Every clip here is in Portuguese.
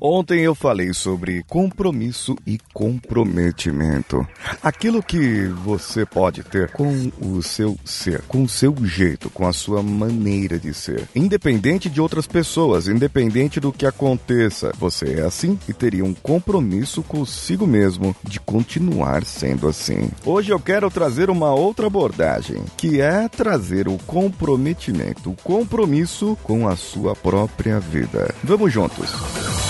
Ontem eu falei sobre compromisso e comprometimento. Aquilo que você pode ter com o seu ser, com o seu jeito, com a sua maneira de ser. Independente de outras pessoas, independente do que aconteça, você é assim e teria um compromisso consigo mesmo de continuar sendo assim. Hoje eu quero trazer uma outra abordagem, que é trazer o comprometimento, o compromisso com a sua própria vida. Vamos juntos.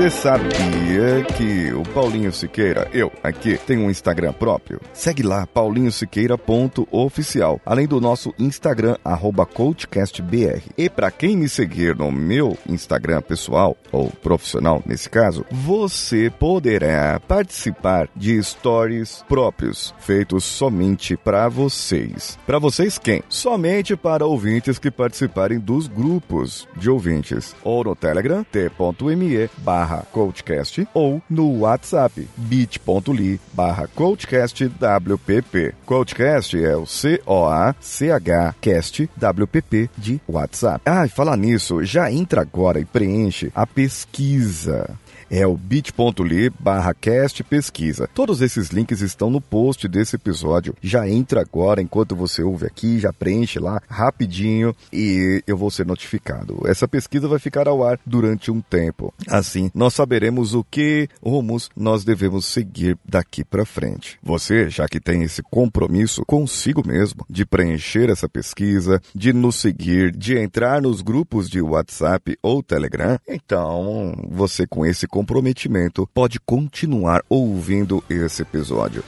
Você sabia que o Paulinho Siqueira, eu aqui, tenho um Instagram próprio? Segue lá, paulinhosiqueira.oficial, além do nosso Instagram, arroba CoachCastBR. E para quem me seguir no meu Instagram pessoal, ou profissional nesse caso, você poderá participar de stories próprios, feitos somente para vocês. Para vocês quem? Somente para ouvintes que participarem dos grupos de ouvintes, ou no Telegram, t.me barra coachcast ou no WhatsApp bit.ly barra coachcastwpp. Coachcast é o C-O-A-C-H cast WPP de WhatsApp. Ah, e falar nisso, já entra agora e preenche a pesquisa é o bit.ly barra cast pesquisa. Todos esses links estão no post desse episódio. Já entra agora enquanto você ouve aqui, já preenche lá rapidinho e eu vou ser notificado. Essa pesquisa vai ficar ao ar durante um tempo. Assim, nós saberemos o que rumos nós devemos seguir daqui para frente. Você, já que tem esse compromisso consigo mesmo de preencher essa pesquisa, de nos seguir, de entrar nos grupos de WhatsApp ou Telegram, então você com esse comprometimento, pode continuar ouvindo esse episódio.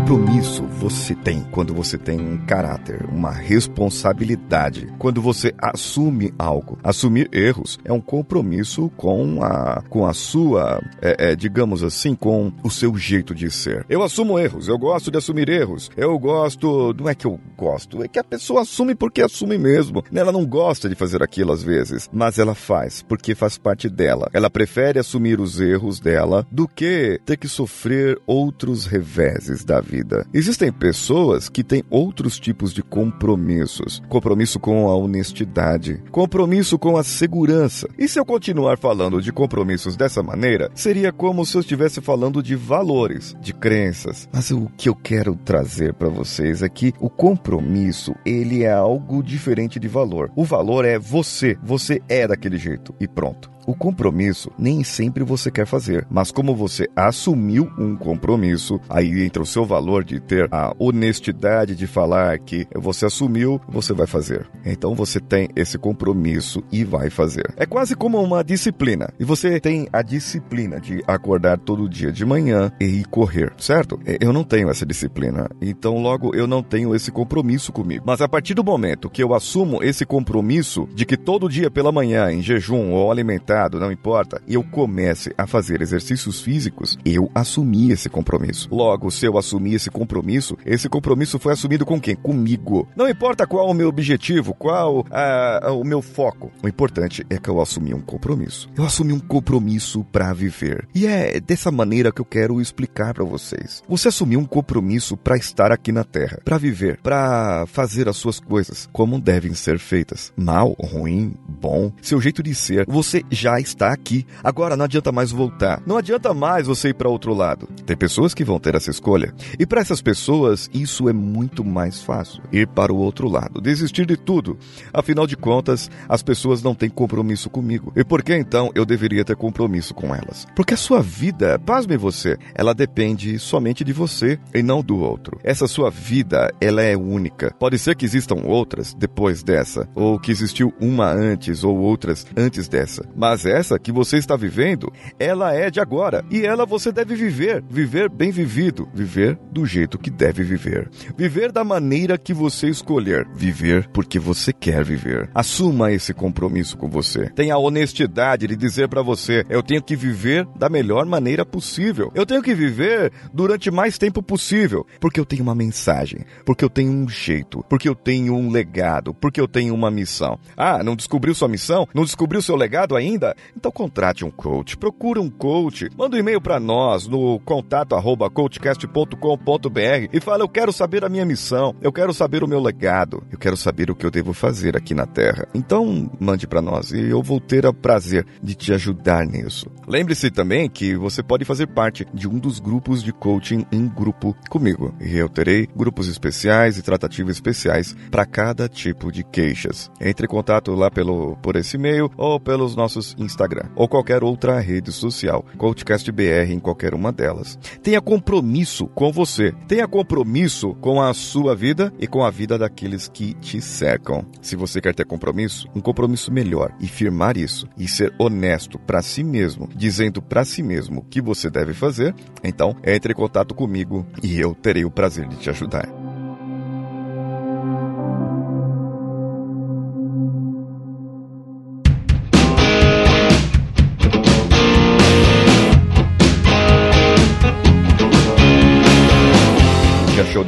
Compromisso você tem quando você tem um caráter, uma responsabilidade, quando você assume algo. Assumir erros é um compromisso com a, com a sua, é, é, digamos assim, com o seu jeito de ser. Eu assumo erros, eu gosto de assumir erros, eu gosto, não é que eu gosto, é que a pessoa assume porque assume mesmo. Ela não gosta de fazer aquilo às vezes, mas ela faz porque faz parte dela. Ela prefere assumir os erros dela do que ter que sofrer outros reveses da vida. Existem pessoas que têm outros tipos de compromissos: compromisso com a honestidade, compromisso com a segurança. E se eu continuar falando de compromissos dessa maneira, seria como se eu estivesse falando de valores, de crenças. Mas o que eu quero trazer para vocês é que o compromisso, ele é algo diferente de valor. O valor é você, você é daquele jeito e pronto. O compromisso nem sempre você quer fazer, mas como você assumiu um compromisso, aí entra o seu valor de ter a honestidade de falar que você assumiu, você vai fazer. Então você tem esse compromisso e vai fazer. É quase como uma disciplina. E você tem a disciplina de acordar todo dia de manhã e ir correr, certo? Eu não tenho essa disciplina. Então logo eu não tenho esse compromisso comigo. Mas a partir do momento que eu assumo esse compromisso de que todo dia pela manhã, em jejum ou alimentar não importa, eu comece a fazer exercícios físicos, eu assumi esse compromisso. Logo, se eu assumi esse compromisso, esse compromisso foi assumido com quem? Comigo. Não importa qual o meu objetivo, qual uh, o meu foco. O importante é que eu assumi um compromisso. Eu assumi um compromisso para viver. E é dessa maneira que eu quero explicar para vocês. Você assumiu um compromisso para estar aqui na Terra, para viver, para fazer as suas coisas como devem ser feitas. Mal, ruim, bom, seu jeito de ser. Você já está aqui. Agora não adianta mais voltar. Não adianta mais você ir para outro lado. Tem pessoas que vão ter essa escolha. E para essas pessoas, isso é muito mais fácil. Ir para o outro lado, desistir de tudo. Afinal de contas, as pessoas não têm compromisso comigo. E por que então eu deveria ter compromisso com elas? Porque a sua vida, pasme você, ela depende somente de você e não do outro. Essa sua vida, ela é única. Pode ser que existam outras depois dessa, ou que existiu uma antes ou outras antes dessa. Mas Mas essa que você está vivendo, ela é de agora e ela você deve viver, viver bem vivido, viver do jeito que deve viver, viver da maneira que você escolher, viver porque você quer viver. Assuma esse compromisso com você. Tenha a honestidade de dizer para você: eu tenho que viver da melhor maneira possível. Eu tenho que viver durante mais tempo possível, porque eu tenho uma mensagem, porque eu tenho um jeito, porque eu tenho um legado, porque eu tenho uma missão. Ah, não descobriu sua missão? Não descobriu seu legado ainda? Então contrate um coach, procure um coach, manda um e-mail para nós no contato arroba coachcast.com.br e fala: eu quero saber a minha missão, eu quero saber o meu legado, eu quero saber o que eu devo fazer aqui na Terra. Então mande para nós e eu vou ter o prazer de te ajudar nisso. Lembre-se também que você pode fazer parte de um dos grupos de coaching em grupo comigo e eu terei grupos especiais e tratativas especiais para cada tipo de queixas. Entre em contato lá pelo por esse e-mail ou pelos nossos Instagram ou qualquer outra rede social, Coachcast em qualquer uma delas. Tenha compromisso com você, tenha compromisso com a sua vida e com a vida daqueles que te cercam. Se você quer ter compromisso, um compromisso melhor e firmar isso e ser honesto para si mesmo, dizendo para si mesmo o que você deve fazer, então entre em contato comigo e eu terei o prazer de te ajudar.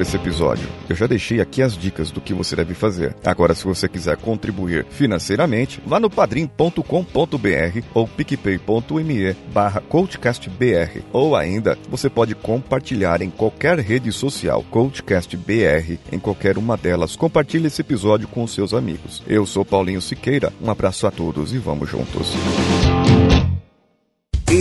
Achou desse episódio? Eu já deixei aqui as dicas do que você deve fazer. Agora, se você quiser contribuir financeiramente, vá no padrim.com.br ou picpay.me barra coachcastbr. Ou ainda, você pode compartilhar em qualquer rede social CoachCastBR, em qualquer uma delas. Compartilhe esse episódio com os seus amigos. Eu sou Paulinho Siqueira, um abraço a todos e vamos juntos.